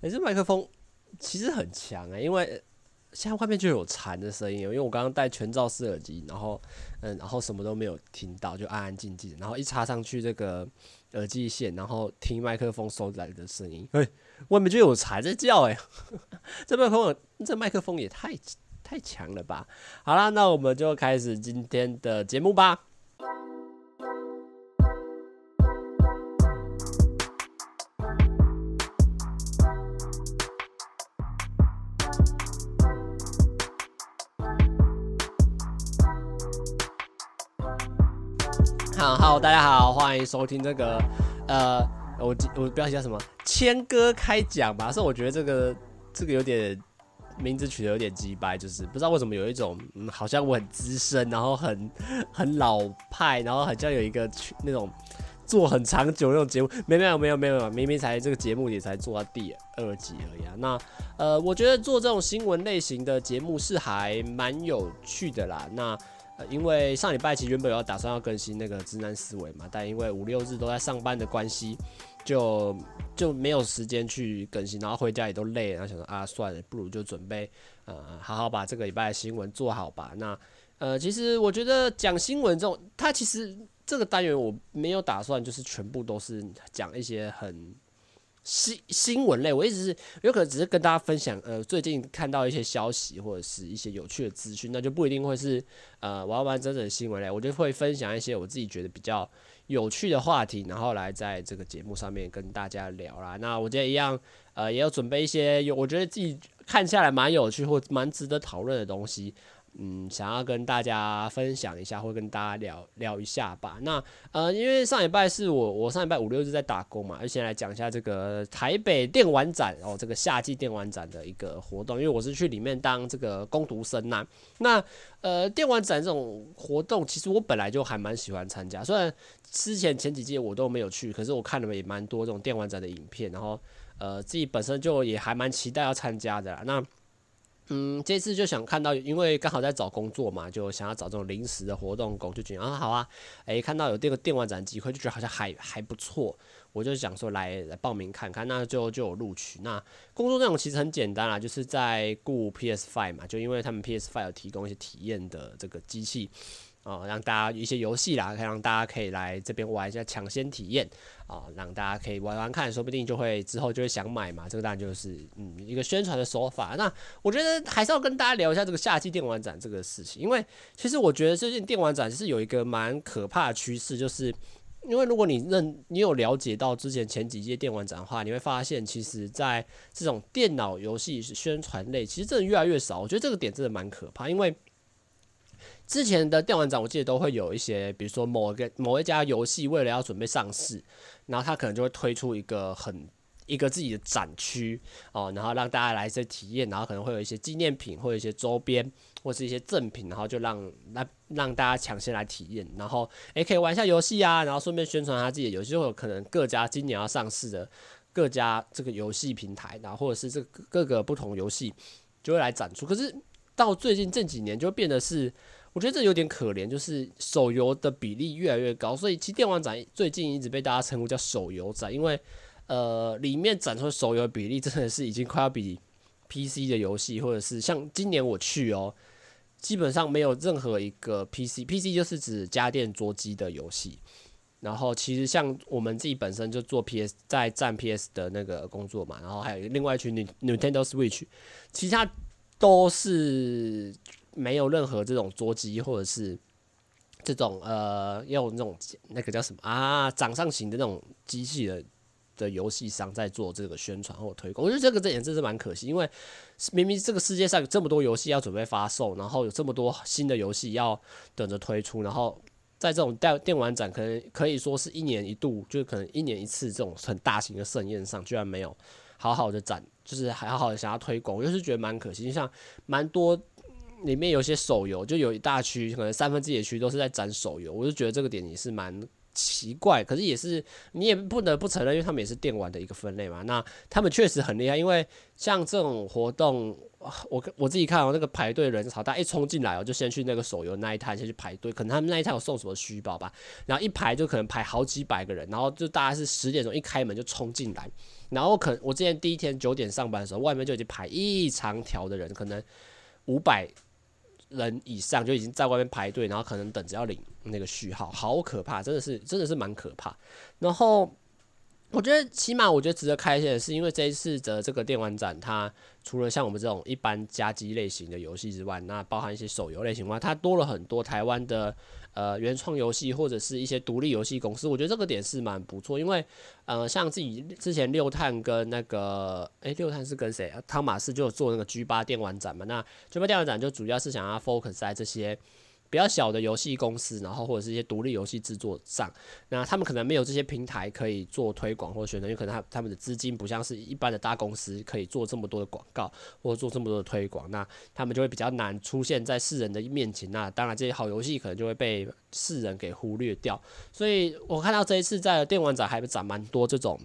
哎、欸，这麦克风其实很强哎，因为现在外面就有蝉的声音，因为我刚刚戴全罩式耳机，然后嗯，然后什么都没有听到，就安安静静，然后一插上去这个耳机线，然后听麦克风收来的声音，哎，外面就有蝉在叫哎，这麦克风这麦克风也太太强了吧？好啦，那我们就开始今天的节目吧。好大家好，欢迎收听这个，呃，我我标题叫什么？谦哥开讲吧。是我觉得这个这个有点名字取得有点鸡掰，就是不知道为什么有一种，嗯，好像我很资深，然后很很老派，然后好像有一个那种做很长久那种节目。没没有没有没有，明明才这个节目也才做到第二集而已啊。那呃，我觉得做这种新闻类型的节目是还蛮有趣的啦。那因为上礼拜其实原本有打算要更新那个直男思维嘛，但因为五六日都在上班的关系，就就没有时间去更新，然后回家也都累，然后想说啊，算了，不如就准备呃，好好把这个礼拜的新闻做好吧。那呃，其实我觉得讲新闻这种，它其实这个单元我没有打算就是全部都是讲一些很。新新闻类，我一直是有可能只是跟大家分享，呃，最近看到一些消息或者是一些有趣的资讯，那就不一定会是呃完完整整的新闻类，我就会分享一些我自己觉得比较有趣的话题，然后来在这个节目上面跟大家聊啦。那我今天一样，呃，也有准备一些有我觉得自己看下来蛮有趣或蛮值得讨论的东西。嗯，想要跟大家分享一下，或跟大家聊聊一下吧。那呃，因为上礼拜是我我上礼拜五六日在打工嘛，就先来讲一下这个台北电玩展哦，这个夏季电玩展的一个活动。因为我是去里面当这个工读生呐。那呃，电玩展这种活动，其实我本来就还蛮喜欢参加。虽然之前前几届我都没有去，可是我看了也蛮多这种电玩展的影片，然后呃，自己本身就也还蛮期待要参加的啦。那嗯，这次就想看到，因为刚好在找工作嘛，就想要找这种临时的活动工，就觉得啊好啊，诶，看到有这个电玩展机会，就觉得好像还还不错，我就想说来来报名看看，那就就有录取。那工作内容其实很简单啦，就是在雇 PS Five 嘛，就因为他们 PS Five 有提供一些体验的这个机器。哦，让大家一些游戏啦，可以让大家可以来这边玩一下抢先体验啊，让大家可以玩玩看，说不定就会之后就会想买嘛。这个当然就是嗯一个宣传的手法。那我觉得还是要跟大家聊一下这个夏季电玩展这个事情，因为其实我觉得最近电玩展是有一个蛮可怕的趋势，就是因为如果你认你有了解到之前前几届电玩展的话，你会发现其实在这种电脑游戏宣传类，其实真的越来越少。我觉得这个点真的蛮可怕，因为。之前的电玩展，我记得都会有一些，比如说某一个某一家游戏为了要准备上市，然后他可能就会推出一个很一个自己的展区哦，然后让大家来一些体验，然后可能会有一些纪念品或者一些周边或是一些赠品，然后就让让让大家抢先来体验，然后诶可以玩一下游戏啊，然后顺便宣传他自己的游戏，就有可能各家今年要上市的各家这个游戏平台，然后或者是这各个不同游戏就会来展出。可是到最近这几年就变得是。我觉得这有点可怜，就是手游的比例越来越高，所以其实电玩展最近一直被大家称呼叫手游展，因为呃里面展出手游比例真的是已经快要比 PC 的游戏，或者是像今年我去哦，基本上没有任何一个 PC，PC 就是指家电桌机的游戏，然后其实像我们自己本身就做 PS 在站 PS 的那个工作嘛，然后还有另外一群 Nintendo Switch，其他都是。没有任何这种桌机或者是这种呃，用那种那个叫什么啊，掌上型的那种机器的的游戏商在做这个宣传或推广。我觉得这个这点真是蛮可惜，因为明明这个世界上有这么多游戏要准备发售，然后有这么多新的游戏要等着推出，然后在这种电电玩展，可能可以说是一年一度，就是可能一年一次这种很大型的盛宴上，居然没有好好的展，就是还好好的想要推广，我就是觉得蛮可惜，像蛮多。里面有些手游，就有一大区，可能三分之一的区都是在展手游，我就觉得这个点也是蛮奇怪，可是也是你也不得不承认，因为他们也是电玩的一个分类嘛。那他们确实很厉害，因为像这种活动，我我自己看到那个排队人潮，大家一冲进来哦，就先去那个手游那一摊先去排队，可能他们那一摊有送什么虚宝吧，然后一排就可能排好几百个人，然后就大概是十点钟一开门就冲进来，然后可能我之前第一天九点上班的时候，外面就已经排一长条的人，可能五百。人以上就已经在外面排队，然后可能等着要领那个序号，好可怕，真的是真的是蛮可怕。然后我觉得起码我觉得值得开心的是，因为这一次的这个电玩展，它除了像我们这种一般家机类型的游戏之外，那包含一些手游类型外，它多了很多台湾的。呃，原创游戏或者是一些独立游戏公司，我觉得这个点是蛮不错，因为呃，像自己之前六探跟那个，诶，六探是跟谁啊？汤马斯就做那个 G 八电玩展嘛，那 G 八电玩展就主要是想要 focus 在这些。比较小的游戏公司，然后或者是一些独立游戏制作上，那他们可能没有这些平台可以做推广或选择，因为可能他他们的资金不像是一般的大公司可以做这么多的广告或做这么多的推广，那他们就会比较难出现在世人的面前。那当然这些好游戏可能就会被世人给忽略掉。所以我看到这一次在电玩展还展蛮多这种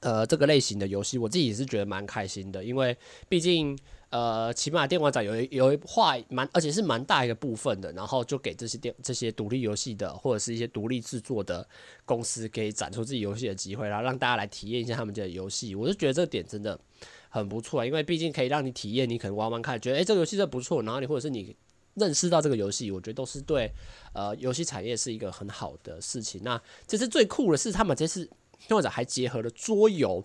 呃这个类型的游戏，我自己也是觉得蛮开心的，因为毕竟。呃，起码电玩展有一有一画蛮，而且是蛮大一个部分的，然后就给这些电这些独立游戏的或者是一些独立制作的公司，可以展出自己游戏的机会，然后让大家来体验一下他们家的游戏。我就觉得这个点真的很不错，因为毕竟可以让你体验，你可能玩玩看，觉得诶、这个游戏真的不错，然后你或者是你认识到这个游戏，我觉得都是对呃游戏产业是一个很好的事情。那这次最酷的是，他们这次电玩展还结合了桌游。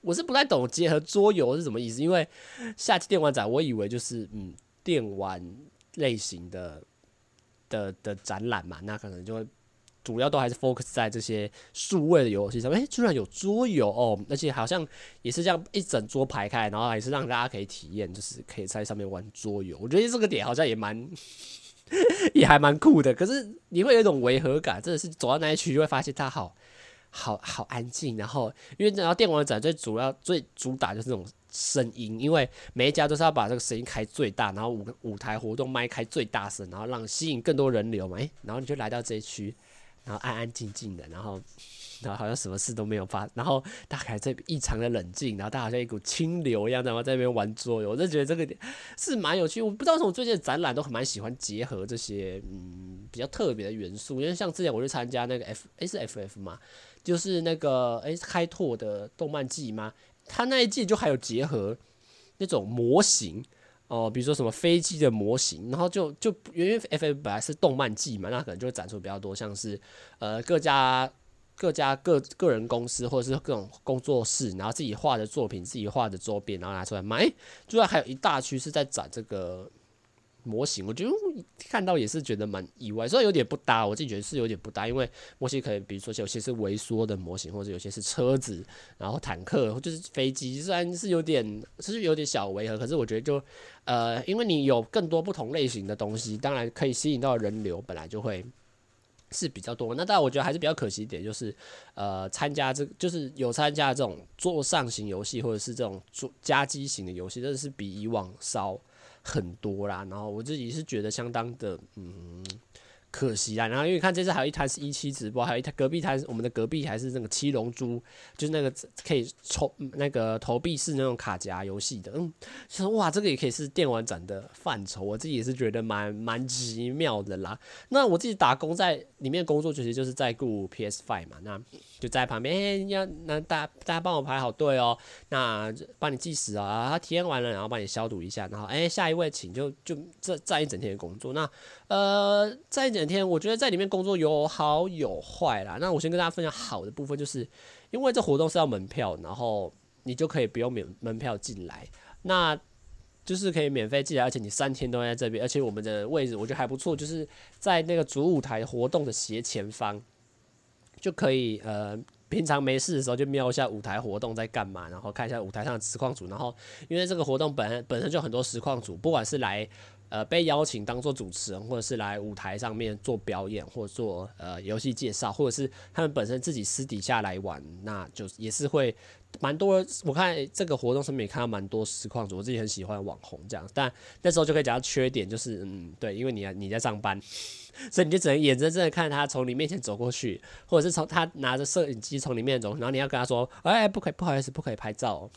我是不太懂结合桌游是什么意思，因为夏季电玩展，我以为就是嗯电玩类型的的的展览嘛，那可能就会主要都还是 focus 在这些数位的游戏上面。居然有桌游哦，而且好像也是这样一整桌排开，然后还是让大家可以体验，就是可以在上面玩桌游。我觉得这个点好像也蛮 也还蛮酷的，可是你会有一种违和感，真的是走到那一区就会发现它好。好好安静，然后因为然后电玩展最主要最主打就是这种声音，因为每一家都是要把这个声音开最大，然后舞舞台活动麦开最大声，然后让吸引更多人流嘛。诶，然后你就来到这一区，然后安安静静的，然后然后好像什么事都没有发，然后大概这异常的冷静，然后大家好像一股清流一样，然后在那边玩桌游，我就觉得这个是蛮有趣。我不知道为什么最近展览都很蛮喜欢结合这些嗯比较特别的元素，因为像之前我去参加那个 F A 是 F F 嘛。就是那个诶，开拓的动漫季吗？他那一季就还有结合那种模型哦，比如说什么飞机的模型，然后就就因为 FF 本来是动漫季嘛，那可能就会展出比较多，像是呃各家各家个个人公司或者是各种工作室，然后自己画的作品、自己画的周边，然后拿出来卖。主要还有一大区是在展这个。模型，我觉得看到也是觉得蛮意外，虽然有点不搭。我自己觉得是有点不搭，因为模型可能比如说有些是微缩的模型，或者有些是车子，然后坦克或者是飞机，虽然是有点是有点小违和，可是我觉得就呃，因为你有更多不同类型的东西，当然可以吸引到人流，本来就会是比较多。那当然我觉得还是比较可惜一点，就是呃，参加这就是有参加这种桌上型游戏或者是这种桌家机型的游戏，真的是比以往少。很多啦，然后我自己是觉得相当的，嗯。可惜啊，然后因为看这次还有一台是一期直播，还有一台隔壁台，我们的隔壁还是那个七龙珠，就是那个可以抽那个投币式那种卡夹游戏的，嗯，就说哇，这个也可以是电玩展的范畴，我自己也是觉得蛮蛮奇妙的啦。那我自己打工在里面工作，其实就是在顾 PS Five 嘛，那就在旁边，欸、要那大家大家帮我排好队哦，那帮你计时啊，他体验完了，然后帮你消毒一下，然后哎、下一位请就就这站一整天的工作，那呃在一整。天，我觉得在里面工作有好有坏啦。那我先跟大家分享好的部分，就是因为这活动是要门票，然后你就可以不用免门票进来，那就是可以免费进来，而且你三天都在这边，而且我们的位置我觉得还不错，就是在那个主舞台活动的斜前方，就可以呃平常没事的时候就瞄一下舞台活动在干嘛，然后看一下舞台上的实况组，然后因为这个活动本本身就很多实况组，不管是来。呃，被邀请当做主持人，或者是来舞台上面做表演，或做呃游戏介绍，或者是他们本身自己私底下来玩，那就也是会蛮多，我看这个活动上面也看到蛮多实况主，我自己很喜欢网红这样，但那时候就可以讲到缺点，就是嗯，对，因为你你在上班，所以你就只能眼睁睁的看他从你面前走过去，或者是从他拿着摄影机从你面走，然后你要跟他说，哎，不可以，不好意思，不可以拍照，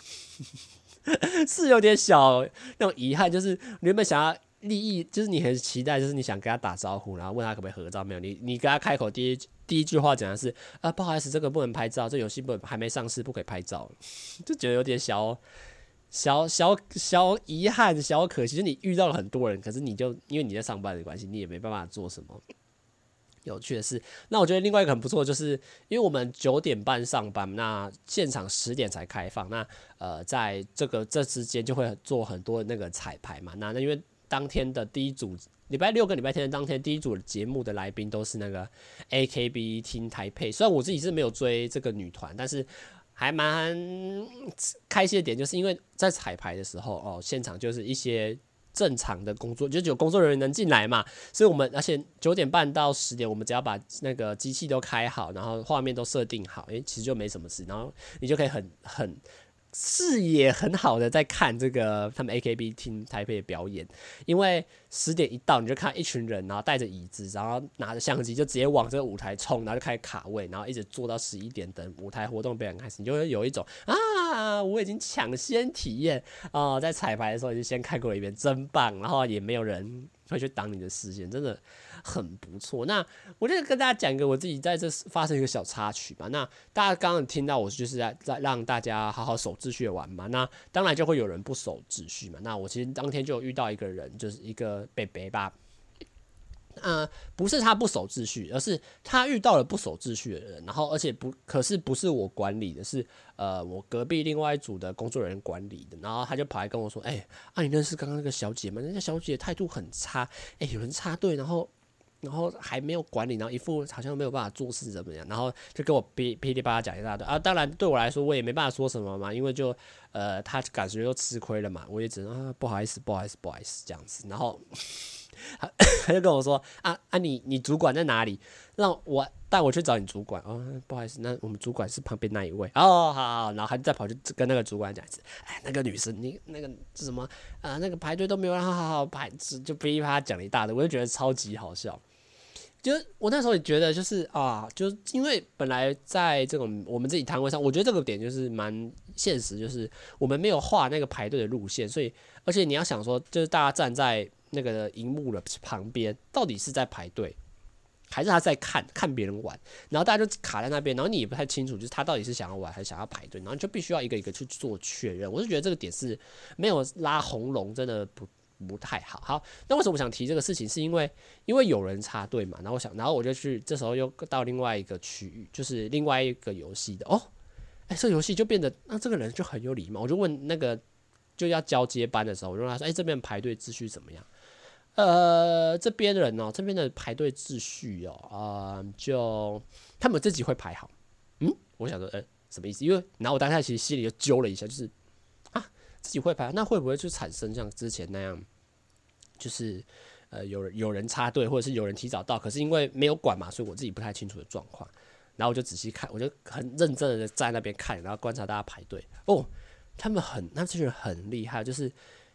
是有点小那种遗憾，就是原本想要。利益就是你很期待，就是你想跟他打招呼，然后问他可不可以合照，没有你，你跟他开口第一第一句话讲的是啊，不好意思，这个不能拍照，这游戏不还没上市，不可以拍照，就觉得有点小小小小遗憾，小可惜。就你遇到了很多人，可是你就因为你在上班的关系，你也没办法做什么有趣的事。那我觉得另外一个很不错，就是因为我们九点半上班，那现场十点才开放，那呃，在这个这之间就会做很多那个彩排嘛，那那因为。当天的第一组，礼拜六跟礼拜天的当天第一组节目的来宾都是那个 AKB 听台配。虽然我自己是没有追这个女团，但是还蛮开心的点，就是因为在彩排的时候哦，现场就是一些正常的工作，就只有工作人员能进来嘛。所以我们而且九点半到十点，我们只要把那个机器都开好，然后画面都设定好，诶，其实就没什么事，然后你就可以很很。视野很好的在看这个他们 AKB 听台北的表演，因为十点一到你就看一群人，然后带着椅子，然后拿着相机就直接往这个舞台冲，然后就开始卡位，然后一直坐到十一点等舞台活动表演开始，你就会有一种啊，我已经抢先体验啊、在彩排的时候已经先看过一遍，真棒，然后也没有人会去挡你的视线，真的。很不错，那我就跟大家讲一个我自己在这发生一个小插曲吧。那大家刚刚听到我就是在在让大家好好守秩序玩嘛。那当然就会有人不守秩序嘛。那我其实当天就遇到一个人，就是一个北北吧。呃，不是他不守秩序，而是他遇到了不守秩序的人。然后而且不，可是不是我管理的，是呃我隔壁另外一组的工作人员管理的。然后他就跑来跟我说：“哎、啊你认识刚刚那个小姐吗？那个小姐态度很差，哎、有人插队，然后。”然后还没有管理，然后一副好像没有办法做事怎么样，然后就跟我噼噼里啪啦讲一大堆啊。当然对我来说，我也没办法说什么嘛，因为就呃他感觉又吃亏了嘛，我也只能啊不好意思不好意思不好意思这样子。然后他 他就跟我说啊啊你你主管在哪里？让我带我去找你主管哦。不好意思，那我们主管是旁边那一位哦。好，好，然后他就再跑去跟那个主管讲一次，哎那个女生你那个是什么啊？那个排队都没有让好好好排，就噼里啪啦讲了一大堆，我就觉得超级好笑。就我那时候也觉得，就是啊，就是因为本来在这种我们自己摊位上，我觉得这个点就是蛮现实，就是我们没有画那个排队的路线，所以而且你要想说，就是大家站在那个荧幕的旁边，到底是在排队，还是他在看看别人玩，然后大家就卡在那边，然后你也不太清楚，就是他到底是想要玩还是想要排队，然后就必须要一个一个去做确认。我是觉得这个点是没有拉红龙，真的不。不太好，好，那为什么我想提这个事情？是因为因为有人插队嘛，然后我想，然后我就去，这时候又到另外一个区域，就是另外一个游戏的哦，哎，这游戏就变得，那这个人就很有礼貌，我就问那个就要交接班的时候，我就问他说，哎，这边排队秩序怎么样？呃，这边的人哦，这边的排队秩序哦，啊、就他们自己会排好，嗯，我想说，呃，什么意思？因为然后我当下其实心里就揪了一下，就是啊。自己会排，那会不会就产生像之前那样，就是呃有人有人插队，或者是有人提早到，可是因为没有管嘛，所以我自己不太清楚的状况。然后我就仔细看，我就很认真的在那边看，然后观察大家排队。哦，他们很，那这群人很厉害，就是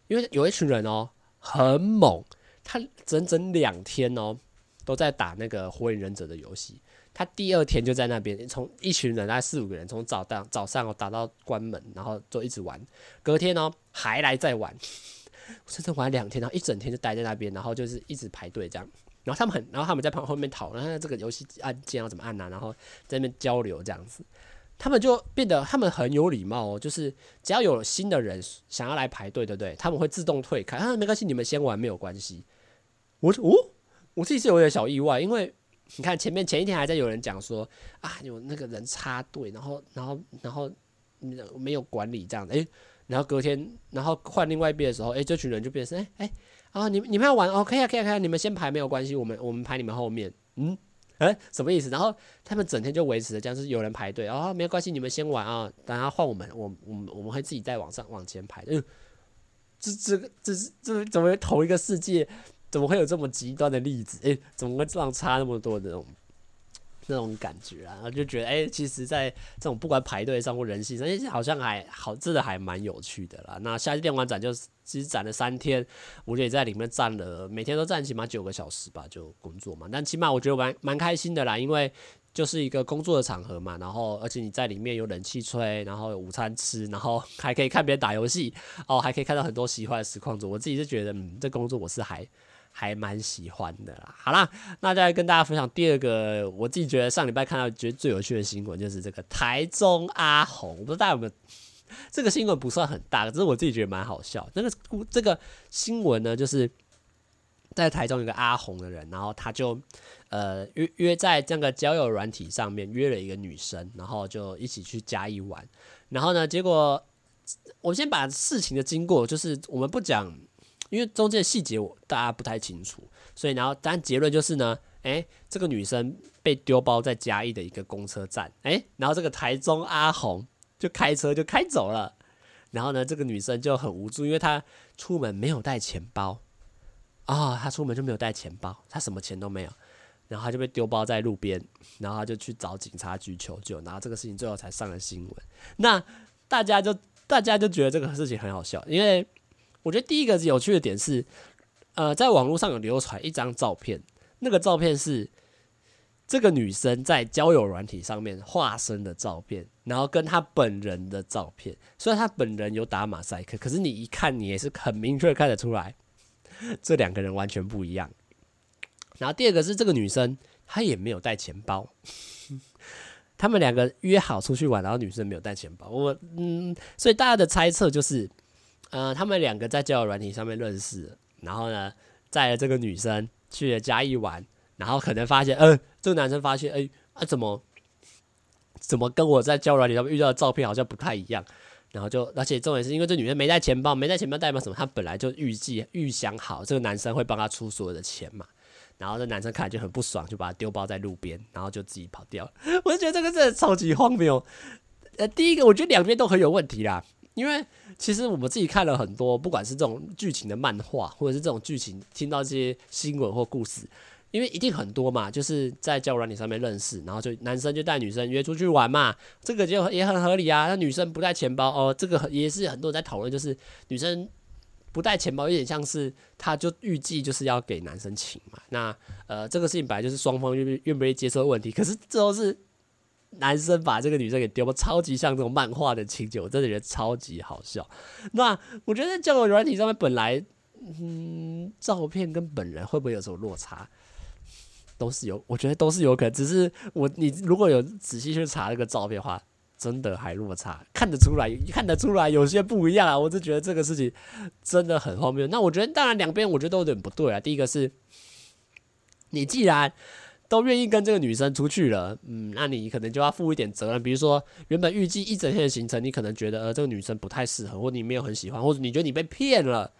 因为有一群人哦很猛，他整整两天哦都在打那个火影忍者的游戏。他第二天就在那边，从一群人，大概四五个人，从早到早上哦打到关门，然后就一直玩。隔天呢还来再玩，甚至玩两天，然后一整天就待在那边，然后就是一直排队这样。然后他们很，然后他们在旁后面讨论这个游戏按键要怎么按啊，然后在那边交流这样子。他们就变得他们很有礼貌哦，就是只要有新的人想要来排队，对不对？他们会自动退开，啊没关系，你们先玩没有关系。我说哦，我自己是有点小意外，因为。你看前面前一天还在有人讲说啊，有那个人插队，然后然后然后没有管理这样的，诶，然后隔天然后换另外一边的时候，诶，这群人就变成诶诶啊，你你们要玩哦，可以啊可以啊可以啊，你们先排没有关系，我们我们排你们后面，嗯，诶，什么意思？然后他们整天就维持着这样，是有人排队啊，没有关系，你们先玩啊，等下换我们，我我们我们会自己再往上往前排，嗯，这这个这是这怎么同一个世界？怎么会有这么极端的例子？诶、怎么会这样差那么多的那种那种感觉啊，然后就觉得哎、其实，在这种不管排队上或人性上，哎，好像还好，真的还蛮有趣的啦。那夏季电玩展就其实展了三天，我也在里面站了，每天都站起码九个小时吧，就工作嘛。但起码我觉得蛮蛮开心的啦，因为就是一个工作的场合嘛，然后而且你在里面有冷气吹，然后有午餐吃，然后还可以看别人打游戏，哦，还可以看到很多喜欢的实况主。我自己是觉得，嗯，这工作我是还。还蛮喜欢的啦。好啦，那再来跟大家分享第二个，我自己觉得上礼拜看到觉得最有趣的新闻，就是这个台中阿红。我不知道大家有没有这个新闻不算很大，只是我自己觉得蛮好笑。那个这个新闻呢，就是在台中有个阿红的人，然后他就呃约约在这个交友软体上面约了一个女生，然后就一起去嘉义玩。然后呢，结果我先把事情的经过，就是我们不讲。因为中间的细节我大家不太清楚，所以然后但结论就是呢，诶，这个女生被丢包在嘉义的一个公车站，诶，然后这个台中阿红就开车就开走了，然后呢，这个女生就很无助，因为她出门没有带钱包啊、哦，她出门就没有带钱包，她什么钱都没有，然后她就被丢包在路边，然后她就去找警察局求救，然后这个事情最后才上了新闻。那大家就大家就觉得这个事情很好笑，因为。我觉得第一个有趣的点是，呃，在网络上有流传一张照片，那个照片是这个女生在交友软体上面化身的照片，然后跟她本人的照片。虽然她本人有打马赛克，可是你一看，你也是很明确看得出来，这两个人完全不一样。然后第二个是这个女生，她也没有带钱包，他们两个约好出去玩，然后女生没有带钱包。我嗯，所以大家的猜测就是。呃，他们两个在交友软体上面认识，然后呢，载了这个女生去了嘉义玩，然后可能发现，嗯、这个男生发现，哎，啊，怎么，怎么跟我在交友软体上面遇到的照片好像不太一样，然后就，而且重点是因为这女生没带钱包，没带钱包代表什么？她本来就预计预想好这个男生会帮她出所有的钱嘛，然后这男生看来就很不爽，就把她丢包在路边，然后就自己跑掉了。我就觉得这个真的超级荒谬。呃，第一个我觉得两边都很有问题啦。因为其实我们自己看了很多，不管是这种剧情的漫画，或者是这种剧情，听到这些新闻或故事，因为一定很多嘛，就是在交友软体上面认识，然后就男生就带女生约出去玩嘛，这个就也很合理啊。那女生不带钱包哦，这个也是很多人在讨论，就是女生不带钱包，有点像是她就预计就是要给男生请嘛。那呃，这个事情本来就是双方愿不愿意接受的问题，可是最后是。男生把这个女生给丢了，超级像这种漫画的情节，我真的觉得超级好笑。那我觉得在交友软体上面本来，嗯，照片跟本人会不会有什么落差？都是有，我觉得都是有可能。只是我你如果有仔细去查这个照片的话，真的还落差，看得出来，看得出来有些不一样啊。我就觉得这个事情真的很荒谬。那我觉得当然两边我觉得都有点不对啊。第一个是，你既然都愿意跟这个女生出去了，嗯，那你可能就要负一点责任。比如说，原本预计一整天的行程，你可能觉得呃这个女生不太适合，或你没有很喜欢，或者你觉得你被骗了，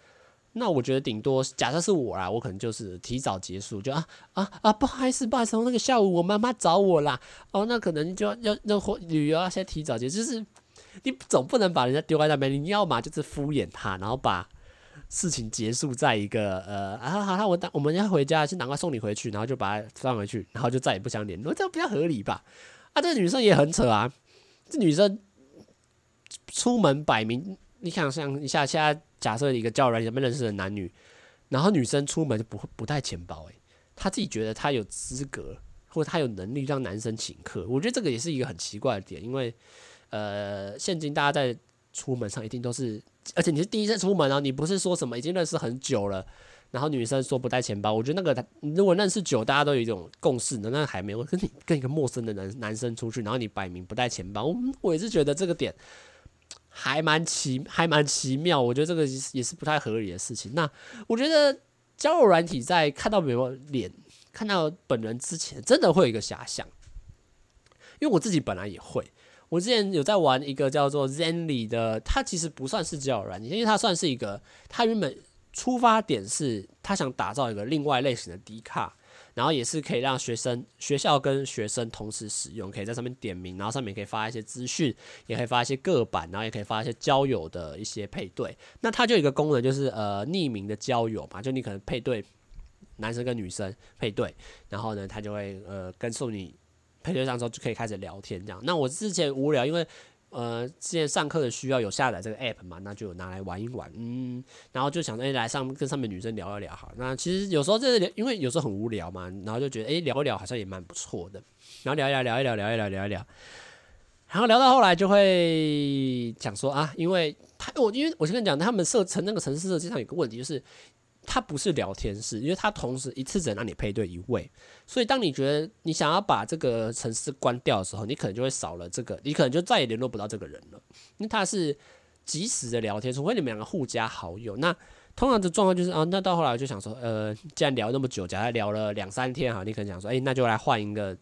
那我觉得顶多假设是我啦，我可能就是提早结束，就啊啊啊，不好意思，不好意思，那个下午我妈妈找我啦，哦，那可能就要要那旅游要先提早结束，就是你总不能把人家丢在那边，你要么就是敷衍他，然后把。事情结束在一个呃啊好好，我等我们要回家，先赶快送你回去，然后就把它放回去，然后就再也不相联络，这样比较合理吧？啊，这女生也很扯啊，这女生出门摆明，你想象一下，现在假设一个交友软件上面认识的男女，然后女生出门就不会不带钱包，诶，她自己觉得她有资格或者她有能力让男生请客，我觉得这个也是一个很奇怪的点，因为呃，现今大家在出门上一定都是。而且你是第一次出门啊，你不是说什么已经认识很久了，然后女生说不带钱包，我觉得那个如果认识久，大家都有一种共识，那那还没有跟你跟一个陌生的男男生出去，然后你摆明不带钱包，我我也是觉得这个点还蛮奇 还蛮奇妙，我觉得这个也是不太合理的事情。那我觉得交友软体在看到没有脸看到本人之前，真的会有一个遐想，因为我自己本来也会。我之前有在玩一个叫做 Zenly 的，它其实不算是交友软件，因为它算是一个，它原本出发点是它想打造一个另外类型的 D 卡，然后也是可以让学生、学校跟学生同时使用，可以在上面点名，然后上面可以发一些资讯，也可以发一些个版，然后也可以发一些交友的一些配对。那它就有一个功能，就是呃匿名的交友嘛，就你可能配对男生跟女生配对，然后呢，他就会呃跟送你。配对上之后就可以开始聊天这样。那我之前无聊，因为呃之前上课的需要有下载这个 app 嘛，那就拿来玩一玩，嗯，然后就想说，哎，来上跟上面女生聊一聊好。那其实有时候这是因为有时候很无聊嘛，然后就觉得哎聊一聊好像也蛮不错的，然后聊一聊聊一聊聊一聊聊一聊，然后聊到后来就会讲说啊，因为他我因为我先跟你讲，他们设成那个城市设计上有个问题就是。它不是聊天室，因为它同时一次只能让你配对一位，所以当你觉得你想要把这个程式关掉的时候，你可能就会少了这个，你可能就再也联络不到这个人了。因为它是即时的聊天，除非你们两个互加好友。那通常的状况就是啊，那到后来我就想说，呃，既然聊那么久，假如聊了两三天哈，你可能想说，哎、那就来换一个。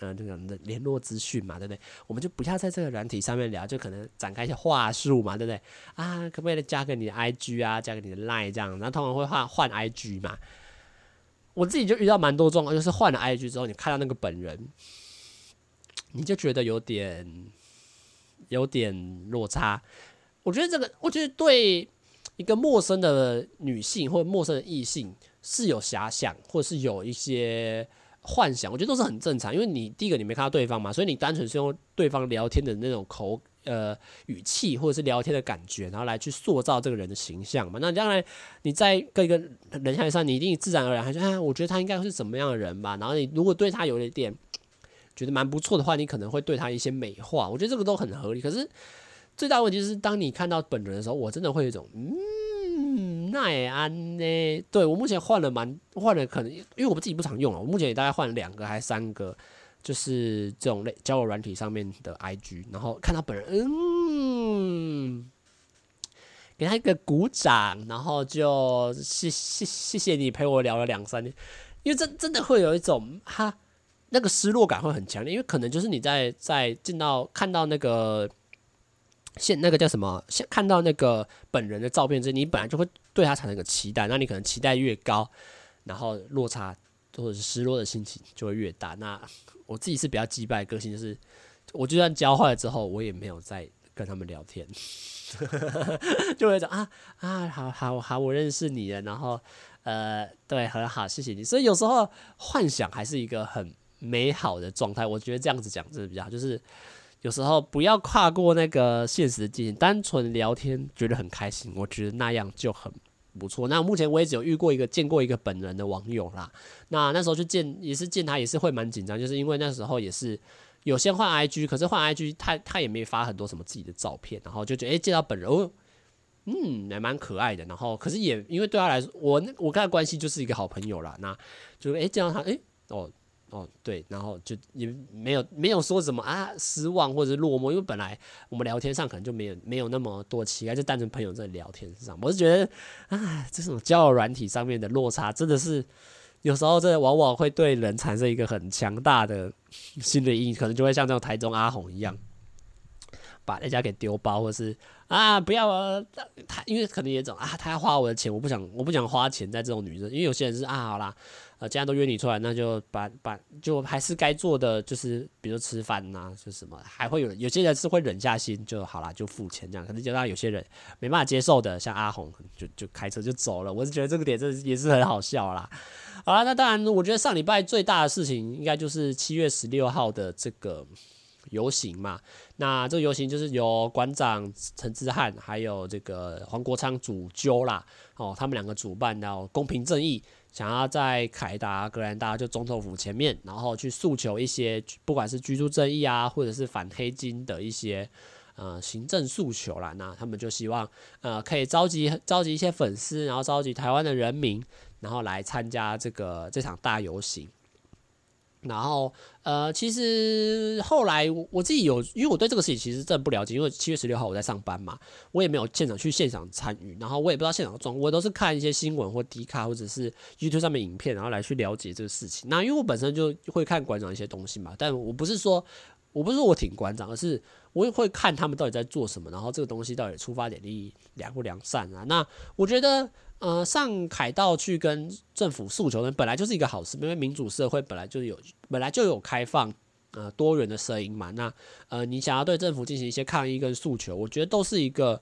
嗯，这个的联络资讯嘛，对不对？我们就不要在这个软体上面聊，就可能展开一些话术嘛，对不对？啊，可不可以加个你的 IG 啊，加个你的 Line 这样，然后通常会换换 IG 嘛。我自己就遇到蛮多状况，就是换了 IG 之后，你看到那个本人，你就觉得有点有点落差。我觉得这个，我觉得对一个陌生的女性或者陌生的异性是有遐想，或者是有一些。幻想，我觉得都是很正常，因为你第一个你没看到对方嘛，所以你单纯是用对方聊天的那种口呃语气或者是聊天的感觉，然后来去塑造这个人的形象嘛。那将来你在跟一个人相上，你一定自然而然还说，哎，我觉得他应该是怎么样的人吧。然后你如果对他有一点觉得蛮不错的话，你可能会对他一些美化。我觉得这个都很合理。可是最大问题是，当你看到本人的时候，我真的会有一种嗯。奈，安呢？对，我目前换了蛮换了，可能因为我们自己不常用啊，我目前也大概换了两个还是三个，就是这种类交友软体上面的 IG，然后看到本人，嗯，给他一个鼓掌，然后就谢谢谢谢你陪我聊了两三天，因为真真的会有一种哈那个失落感会很强烈，因为可能就是你在在进到看到那个。现那个叫什么？现看到那个本人的照片之后，你本来就会对他产生一个期待，那你可能期待越高，然后落差或者是失落的心情就会越大。那我自己是比较击败个性，就是我就算教坏了之后，我也没有再跟他们聊天，就会讲啊啊，好好好，我认识你了，然后呃，对，很好，谢谢你。所以有时候幻想还是一个很美好的状态，我觉得这样子讲真的比较好，就是。有时候不要跨过那个现实的界限，单纯聊天觉得很开心，我觉得那样就很不错。那目前我也只有遇过一个见过一个本人的网友啦。那那时候去见也是见他也是会蛮紧张，就是因为那时候也是有先换 IG，可是换 IG 他他也没发很多什么自己的照片，然后就觉得诶、欸，见到本人哦，嗯，也蛮可爱的。然后可是也因为对他来说，我我跟他关系就是一个好朋友啦。那就诶、欸，见到他诶、欸，哦。哦，对，然后就也没有没有说什么啊失望或者落寞，因为本来我们聊天上可能就没有没有那么多期待，就单纯朋友在聊天上。我是觉得，啊，这种交友软体上面的落差真的是有时候，这往往会对人产生一个很强大的心理阴影，可能就会像这种台中阿红一样，把人家给丢包，或是啊不要啊，他因为可能也种啊，他要花我的钱，我不想我不想花钱在这种女生，因为有些人是啊好啦。呃，既然都约你出来，那就把把就还是该做的，就是比如吃饭呐，就什么，还会有有些人是会忍下心就好啦，就付钱这样。可是就让有些人没办法接受的，像阿红就就开车就走了。我是觉得这个点这也是很好笑啦。好啦，那当然，我觉得上礼拜最大的事情应该就是七月十六号的这个游行嘛。那这个游行就是由馆长陈志汉还有这个黄国昌主揪啦，哦，他们两个主办然后公平正义。想要在凯达格兰达就总统府前面，然后去诉求一些不管是居住正义啊，或者是反黑金的一些呃行政诉求啦。那他们就希望呃可以召集召集一些粉丝，然后召集台湾的人民，然后来参加这个这场大游行。然后，呃，其实后来我自己有，因为我对这个事情其实真的不了解，因为七月十六号我在上班嘛，我也没有现场去现场参与，然后我也不知道现场的状况，我都是看一些新闻或迪卡或者是 YouTube 上面影片，然后来去了解这个事情。那因为我本身就会看馆长一些东西嘛，但我不是说我不是说我挺馆长，而是我也会看他们到底在做什么，然后这个东西到底出发点利益良不良善啊？那我觉得。呃，上凯道去跟政府诉求呢，本来就是一个好事，因为民主社会本来就有本来就有开放呃多元的声音嘛。那呃，你想要对政府进行一些抗议跟诉求，我觉得都是一个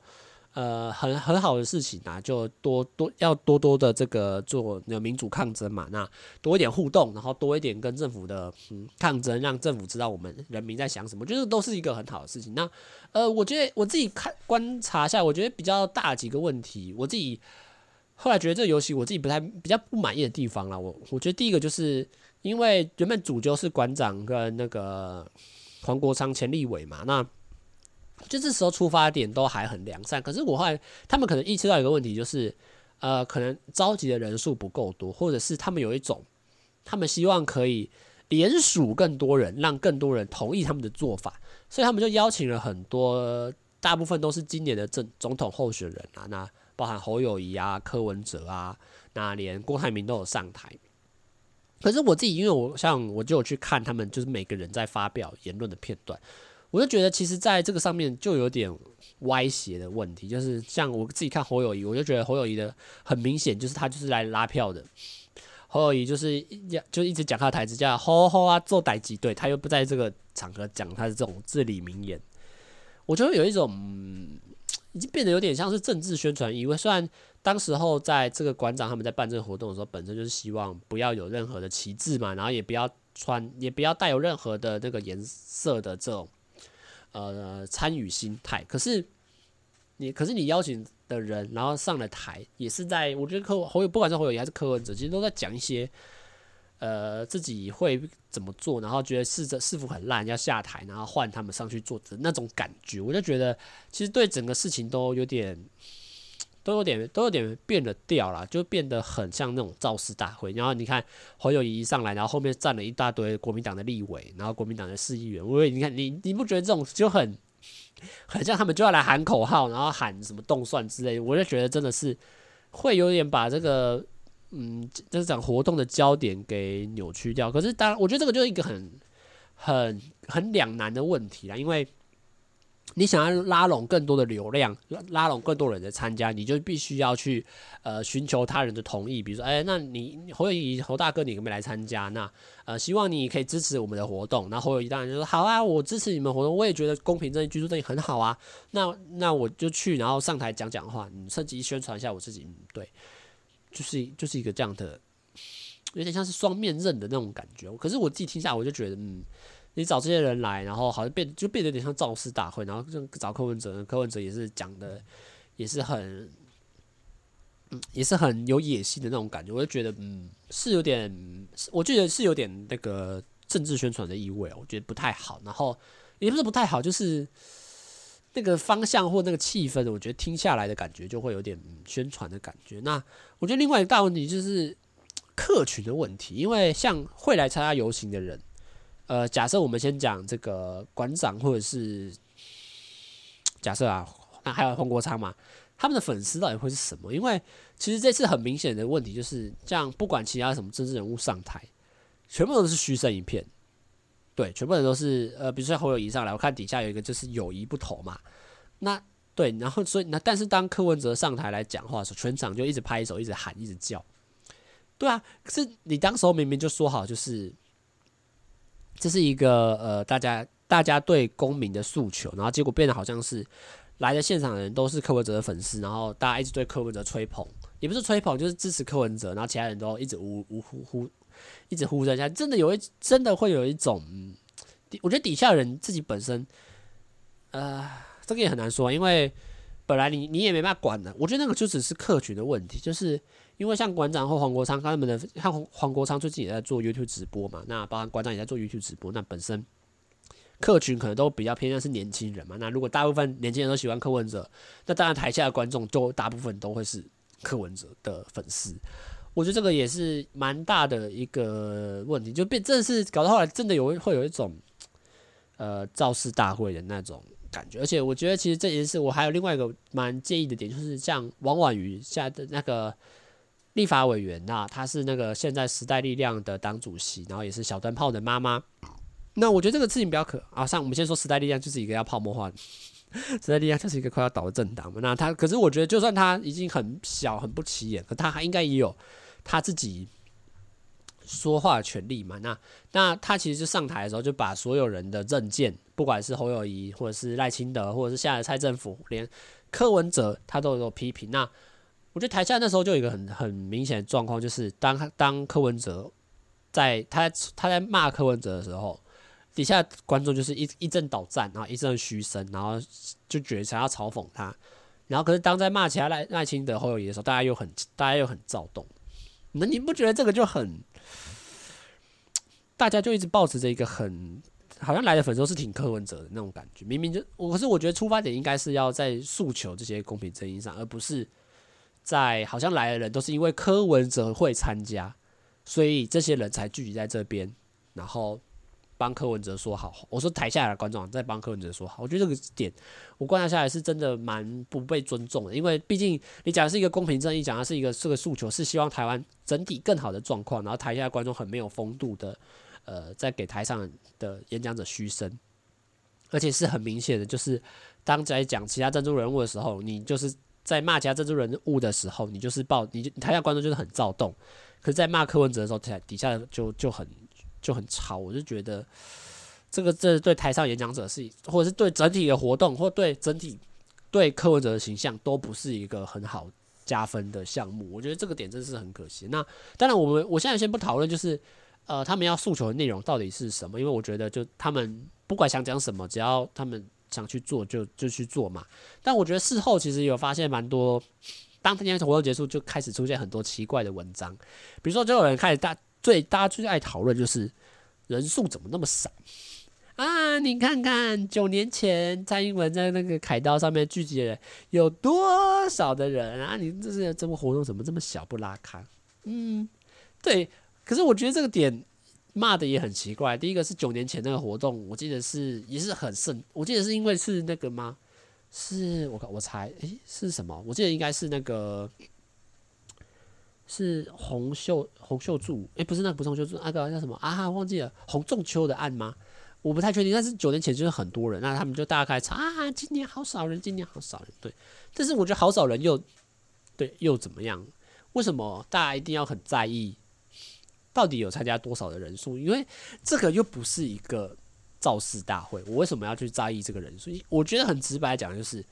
呃，很很好的事情啊，就多多要多多的这个做那民主抗争嘛，那多一点互动，然后多一点跟政府的嗯抗争，让政府知道我们人民在想什么，我觉得都是一个很好的事情。那呃，我觉得我自己看观察下，我觉得比较大几个问题，我自己后来觉得这个游戏我自己不太比较不满意的地方啦，我我觉得第一个就是因为原本主角是馆长跟那个黄国昌前立委嘛，那。就这时候出发点都还很良善，可是我后来他们可能意识到一个问题，就是呃，可能召集的人数不够多，或者是他们有一种，他们希望可以联署更多人，让更多人同意他们的做法，所以他们就邀请了很多，大部分都是今年的正总统候选人啊，那包含侯友宜啊、柯文哲啊，那连郭台铭都有上台。可是我自己，因为我像我就有去看他们，就是每个人在发表言论的片段。我就觉得，其实在这个上面就有点歪斜的问题，就是像我自己看侯友宜，我就觉得侯友宜的很明显就是他就是来拉票的。侯友宜就是要就一直讲他的台词，叫吼吼啊做代志，对他又不在这个场合讲他的这种至理名言，我觉得有一种已经变得有点像是政治宣传意味。虽然当时候在这个馆长他们在办这个活动的时候，本身就是希望不要有任何的旗帜嘛，然后也不要穿，也不要带有任何的那个颜色的这种。呃，参与心态，可是你，可是你邀请的人，然后上了台，也是在，我觉得柯侯友，不管是侯友宜还是柯文哲，其实都在讲一些，呃，自己会怎么做，然后觉得是这是否很烂，要下台，然后换他们上去做的那种感觉，我就觉得，其实对整个事情都有点。都有点都有点变了调了，就变得很像那种造势大会。然后你看侯友宜一上来，然后后面站了一大堆国民党的立委，然后国民党的市议员。我你看你你不觉得这种就很 很像他们就要来喊口号，然后喊什么动算之类？我就觉得真的是会有点把这个嗯，就是讲活动的焦点给扭曲掉。可是当然，我觉得这个就是一个很很很两难的问题啦，因为。你想要拉拢更多的流量，拉拢更多人的参加，你就必须要去呃寻求他人的同意。比如说，哎，那你侯友谊侯大哥，你可不可以来参加？那呃，希望你可以支持我们的活动。那侯友谊当然就说好啊，我支持你们活动，我也觉得公平正义、居住正义很好啊。那那我就去，然后上台讲讲话，你趁机宣传一下我自己。嗯对，就是就是一个这样的，有点像是双面刃的那种感觉。可是我自己听下来，我就觉得嗯。你找这些人来，然后好像变就变得有点像造势大会，然后就找柯文哲，柯文哲也是讲的，也是很，也是很有野心的那种感觉。我就觉得，嗯，是有点，我觉得是有点那个政治宣传的意味，我觉得不太好。然后也不是不太好，就是那个方向或那个气氛，我觉得听下来的感觉就会有点宣传的感觉。那我觉得另外一个大问题就是客群的问题，因为像会来参加游行的人。呃，假设我们先讲这个馆长，或者是假设啊，那还有黄国昌嘛，他们的粉丝到底会是什么？因为其实这次很明显的问题就是，这样不管其他什么政治人物上台，全部都是嘘声一片，对，全部人都是呃，比如说侯友谊上来，我看底下有一个就是友谊不投嘛，那对，然后所以那但是当柯文哲上台来讲话的时候，全场就一直拍手，一直喊，一直叫，对啊，可是你当时候明明就说好就是。这是一个呃，大家大家对公民的诉求，然后结果变得好像是来的现场的人都是柯文哲的粉丝，然后大家一直对柯文哲吹捧，也不是吹捧，就是支持柯文哲，然后其他人都一直呜呜呼呼，一直呼声下，真的有一真的会有一种，我觉得底下人自己本身，呃，这个也很难说，因为本来你你也没办法管的，我觉得那个就只是客群的问题，就是。因为像馆长或黄国昌他们的，像黄国昌最近也在做 YouTube 直播嘛，那包含馆长也在做 YouTube 直播，那本身客群可能都比较偏向是年轻人嘛。那如果大部分年轻人都喜欢柯文哲，那当然台下的观众就大部分都会是柯文哲的粉丝。我觉得这个也是蛮大的一个问题，就变真的是搞到后来真的有会有一种呃造势大会的那种感觉。而且我觉得其实这件事我还有另外一个蛮介意的点，就是像王婉瑜现在的那个。立法委员呐，她是那个现在时代力量的党主席，然后也是小灯泡的妈妈。那我觉得这个事情比较可啊，像我们先说时代力量就是一个要泡沫化的，时代力量就是一个快要倒的政党嘛。那他可是我觉得，就算他已经很小很不起眼，可他还应该也有他自己说话权利嘛。那那他其实就上台的时候，就把所有人的政见，不管是侯友宜，或者是赖清德，或者是现在的蔡政府，连柯文哲，他都有批评。那我觉得台下那时候就有一个很很明显的状况，就是当当柯文哲在他他在骂柯文哲的时候，底下观众就是一一阵倒赞，然后一阵嘘声，然后就觉得想要嘲讽他。然后可是当在骂其他赖赖清德、侯友宜的时候，大家又很大家又很躁动。那你不觉得这个就很？大家就一直保持着一个很好像来的粉丝都是挺柯文哲的那种感觉。明明就我，是我觉得出发点应该是要在诉求这些公平正义上，而不是在好像来的人都是因为柯文哲会参加，所以这些人才聚集在这边，然后。帮柯文哲说好，我说台下来的观众在帮柯文哲说好，我觉得这个点我观察下来是真的蛮不被尊重的，因为毕竟你讲的是一个公平正义，讲的是一个这个诉求，是希望台湾整体更好的状况，然后台下的观众很没有风度的，呃，在给台上的演讲者嘘声，而且是很明显的，就是当在讲其他政治人物的时候，你就是在骂其他政治人物的时候，你就是报你台下观众就是很躁动，可是，在骂柯文哲的时候，台底下就就很。就很吵，我就觉得这个这对台上演讲者是，或者是对整体的活动，或对整体对柯文哲的形象都不是一个很好加分的项目。我觉得这个点真是很可惜。那当然，我们我现在先不讨论，就是呃，他们要诉求的内容到底是什么，因为我觉得就他们不管想讲什么，只要他们想去做就，就就去做嘛。但我觉得事后其实有发现蛮多，当天活动结束就开始出现很多奇怪的文章，比如说就有人开始大。最大家最爱讨论就是人数怎么那么少啊？你看看九年前蔡英文在那个凯道上面聚集的人有多少的人啊？你这是这个活动怎么这么小不拉卡？嗯，对。可是我觉得这个点骂的也很奇怪。第一个是九年前那个活动，我记得是也是很盛，我记得是因为是那个吗？是我我猜，诶、是什么？我记得应该是那个。是洪秀洪秀柱，诶、不是那个，不是洪秀柱，那个叫什么啊？忘记了，洪仲秋的案吗？我不太确定。但是九年前就是很多人，那他们就大家开始查啊，今年好少人，今年好少人。对，但是我觉得好少人又对又怎么样？为什么大家一定要很在意到底有参加多少的人数？因为这个又不是一个造势大会，我为什么要去在意这个人数？我觉得很直白讲就是。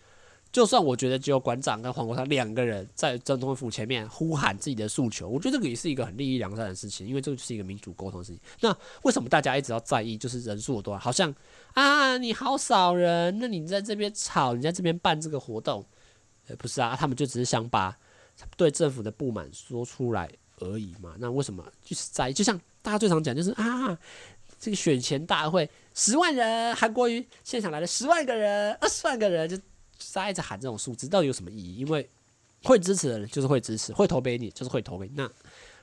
就算我觉得只有馆长跟黄国昌两个人在总统府前面呼喊自己的诉求，我觉得这个也是一个很利益良善的事情，因为这个就是一个民主沟通的事情。那为什么大家一直要在意就是人数有多少？好像啊，你好少人，那你在这边吵，你在这边办这个活动，呃，不是啊，他们就只是想把对政府的不满说出来而已嘛。那为什么就是在？就像大家最常讲，就是啊，这个选前大会十万人，韩国瑜现场来了十万个人，二十万个人就。在一直喊这种数字到底有什么意义？因为会支持的人就是会支持，会投给你就是会投给你。那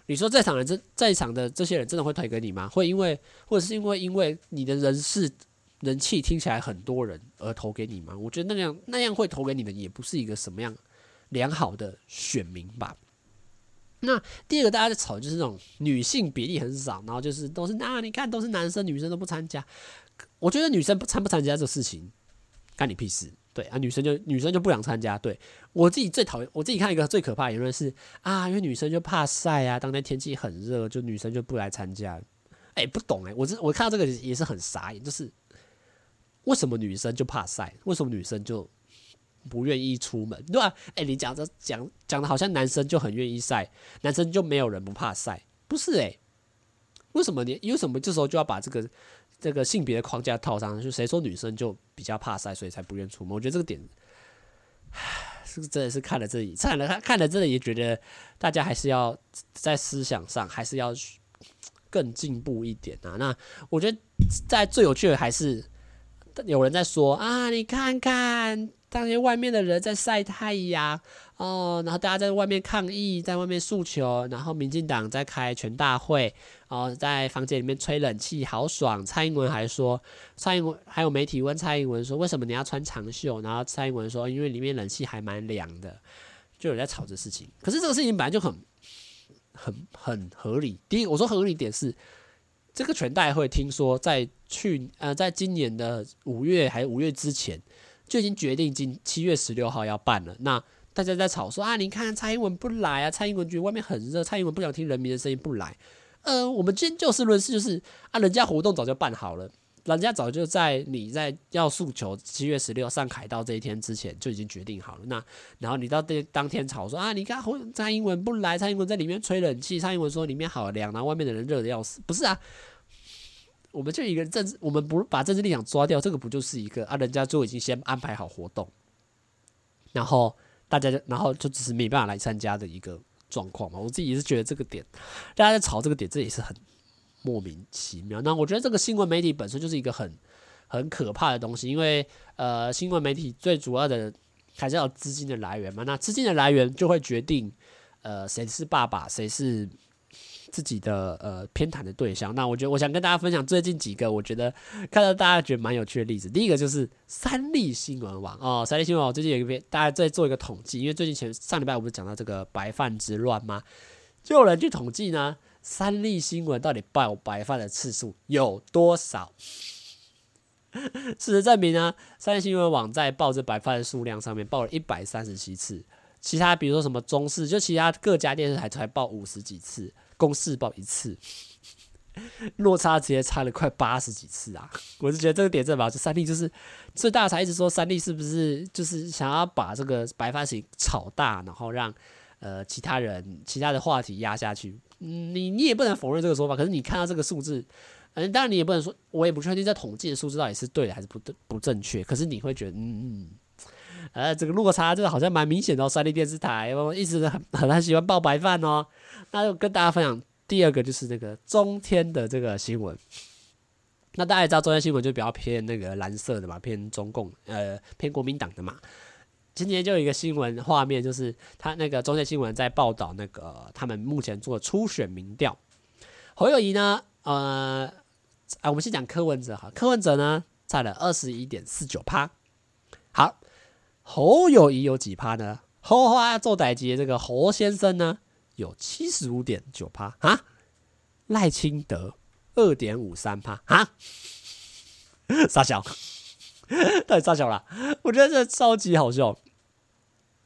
你说在场人这在场的这些人真的会投给你吗？会因为或者是因为因为你的人事人气听起来很多人而投给你吗？我觉得那样那样会投给你的也不是一个什么样良好的选民吧。那第二个大家在吵就是那种女性比例很少，然后就是都是啊，你看都是男生，女生都不参加。我觉得女生不参不参加这个事情，干你屁事。对啊，女生就女生就不想参加。对我自己最讨厌，我自己看一个最可怕的言论是啊，因为女生就怕晒啊，当天天气很热，就女生就不来参加。哎，不懂哎，我这我看到这个也是很傻眼，就是为什么女生就怕晒？为什么女生就不愿意出门？对吧？哎，你讲这讲讲的好像男生就很愿意晒，男生就没有人不怕晒？不是哎，为什么你为什么这时候就要把这个？这个性别的框架套上，就谁说女生就比较怕晒，所以才不愿出门？我觉得这个点，唉，是真的是看了这里，看了看看了这里也觉得大家还是要在思想上还是要更进步一点啊。那我觉得在最有趣的还是有人在说啊，你看看。当些外面的人在晒太阳哦，然后大家在外面抗议，在外面诉求，然后民进党在开全大会，哦，在房间里面吹冷气，好爽。蔡英文还说，蔡英文还有媒体问蔡英文说，为什么你要穿长袖？然后蔡英文说，因为里面冷气还蛮凉的，就有在吵这事情。可是这个事情本来就很很很合理。第一，我说合理一点是，这个全大会听说在去呃，在今年的五月还是五月之前。就已经决定今七月十六号要办了。那大家在吵说啊，你看蔡英文不来啊，蔡英文觉得外面很热，蔡英文不想听人民的声音不来呃，我们今天就事论事，就是啊，人家活动早就办好了。人家早就在你在要诉求七月十六上凯道这一天之前就已经决定好了。那然后你到当当天吵说啊，你看蔡英文不来，蔡英文在里面吹冷气，蔡英文说里面好凉，然后外面的人热得要死。不是啊，我们就一个政治，我们不把政治立场抓掉，这个不就是一个啊？人家就已经先安排好活动，然后大家就然后就只是没办法来参加的一个状况嘛。我自己也是觉得这个点，大家在吵这个点，这也是很。莫名其妙。那我觉得这个新闻媒体本身就是一个很很可怕的东西，因为呃，新闻媒体最主要的还是要资金的来源嘛。那资金的来源就会决定呃谁是爸爸，谁是自己的呃偏袒的对象。那我觉得我想跟大家分享最近几个我觉得看到大家觉得蛮有趣的例子。第一个就是三立新闻网哦，三立新闻网最近有一篇，大家在做一个统计，因为最近前上礼拜我不是讲到这个白饭之乱吗？就有人去统计呢。三立新闻到底报白饭的次数有多少？事实证明呢，三立新闻网在报这白饭的数量上面报了一百三十七次，其他比如说什么中视，就其他各家电视台才报五十几次，公视报一次，落差直接差了快八十几次啊！我是觉得这个点正吧，就三立就是最大才一直说三立是不是就是想要把这个白饭事情炒大，然后让呃其他人其他的话题压下去。你你也不能否认这个说法，可是你看到这个数字，嗯，当然你也不能说，我也不确定这统计的数字到底是对的还是不对不正确。可是你会觉得，嗯嗯，呃，这个落差这个好像蛮明显的哦。三立电视台我一直很很喜欢报白饭哦。那就跟大家分享第二个就是那个中天的这个新闻。那大家也知道中天新闻就比较偏那个蓝色的嘛，偏中共呃偏国民党的嘛。今天就有一个新闻画面，就是他那个中天新闻在报道那个他们目前做的初选民调，侯友宜呢，呃，啊，我们先讲柯文哲哈，柯文哲呢占了二十一点四九趴，侯友谊有几趴呢？侯花做代级这个侯先生呢有七十五点九趴啊，赖清德二点五三趴啊，傻小，太傻小了？我觉得这超级好笑。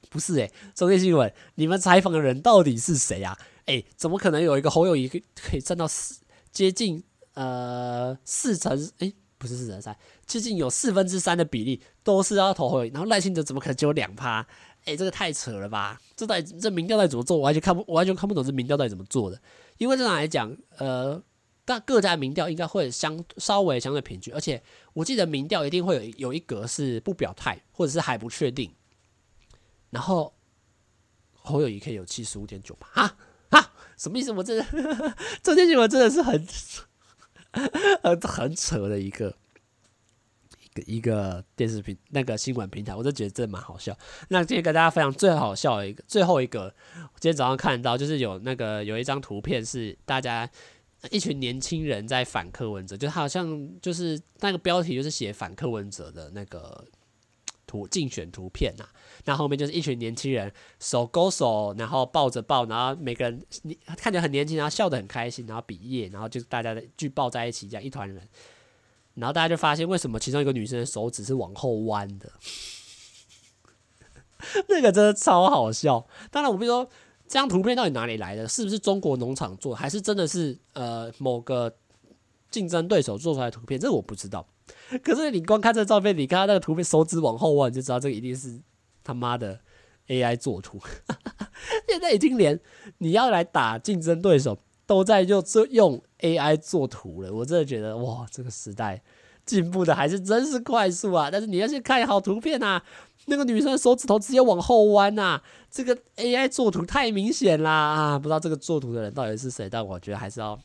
不是诶、欸，中天新闻，你们采访的人到底是谁啊？诶、欸，怎么可能有一个侯友谊可以可以占到四接近呃四成？诶、欸，不是四成三，接近有四分之三的比例都是要投侯友宜，然后赖清德怎么可能只有两趴？诶、欸，这个太扯了吧？这到底这民调到底怎么做？我完全看不，我完全看不懂这民调到底怎么做的。因为正常来讲，呃，但各家民调应该会相稍微相对平均，而且我记得民调一定会有有一格是不表态，或者是还不确定。然后侯友谊可以有七十五点九吧？啊啊，什么意思？我真的 这件新闻真的是很 很很扯的一个一个一个电视平那个新闻平台，我就觉得这蛮好笑。那今天跟大家分享最好笑的一个最后一个，今天早上看到就是有那个有一张图片是大家一群年轻人在反柯文哲，就好像就是那个标题就是写反柯文哲的那个。图竞选图片呐、啊，那后面就是一群年轻人手勾手，然后抱着抱，然后每个人你看起来很年轻，然后笑得很开心，然后比耶，然后就大家的聚抱在一起，这样一团人，然后大家就发现为什么其中一个女生的手指是往后弯的，那个真的超好笑。当然，我比如说这张图片到底哪里来的？是不是中国农场做，还是真的是呃某个竞争对手做出来的图片？这个我不知道。可是你光看这照片，你看他那个图片手指往后弯，你就知道这个一定是他妈的 AI 做图。现在已经连你要来打竞争对手，都在就这用 AI 做图了。我真的觉得哇，这个时代进步的还是真是快速啊！但是你要去看好图片啊，那个女生手指头直接往后弯啊，这个 AI 做图太明显啦啊！不知道这个做图的人到底是谁，但我觉得还是要。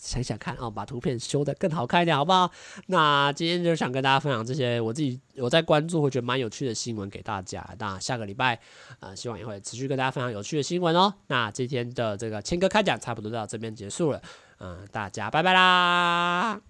想想看哦，把图片修的更好看一点，好不好？那今天就想跟大家分享这些我自己我在关注，我觉得蛮有趣的新闻给大家。那下个礼拜，呃，希望也会持续跟大家分享有趣的新闻哦。那今天的这个千哥开讲差不多到这边结束了，嗯、大家拜拜啦。